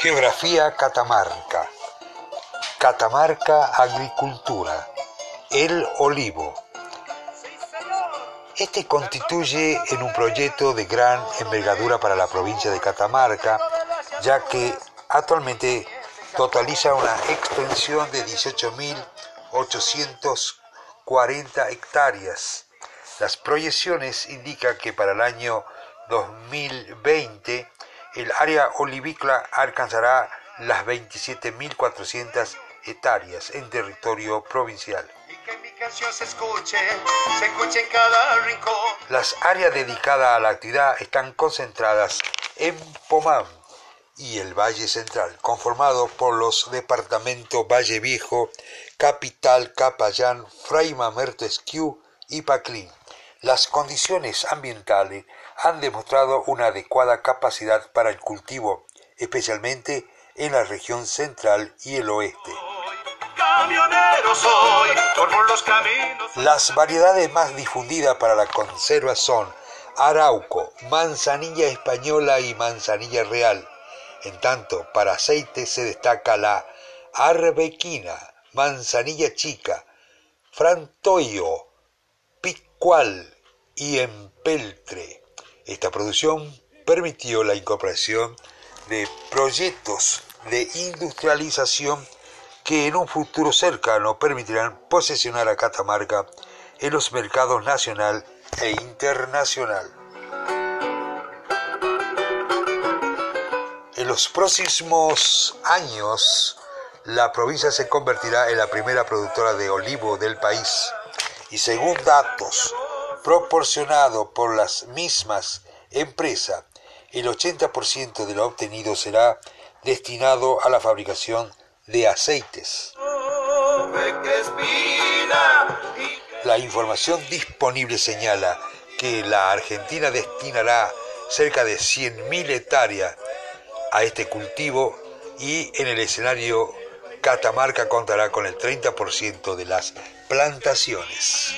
Geografía Catamarca. Catamarca Agricultura. El Olivo. Este constituye en un proyecto de gran envergadura para la provincia de Catamarca, ya que actualmente totaliza una extensión de 18.840 hectáreas. Las proyecciones indican que para el año 2020 el área olivícola alcanzará las 27.400 hectáreas en territorio provincial. Las áreas dedicadas a la actividad están concentradas en Pomán y el Valle Central, conformado por los departamentos Valle Viejo, Capital, Capayán, Fray Mamerto Esquiú y Paclín. Las condiciones ambientales han demostrado una adecuada capacidad para el cultivo, especialmente en la región central y el oeste. Las variedades más difundidas para la conserva son arauco, manzanilla española y manzanilla real. En tanto, para aceite se destaca la arbequina, manzanilla chica, frantoio, picual y empeltre. Esta producción permitió la incorporación de proyectos de industrialización que en un futuro cercano permitirán posesionar a Catamarca en los mercados nacional e internacional. En los próximos años, la provincia se convertirá en la primera productora de olivo del país y según datos proporcionado por las mismas empresas, el 80% de lo obtenido será destinado a la fabricación de aceites. La información disponible señala que la Argentina destinará cerca de 100.000 hectáreas a este cultivo y en el escenario Catamarca contará con el 30% de las plantaciones.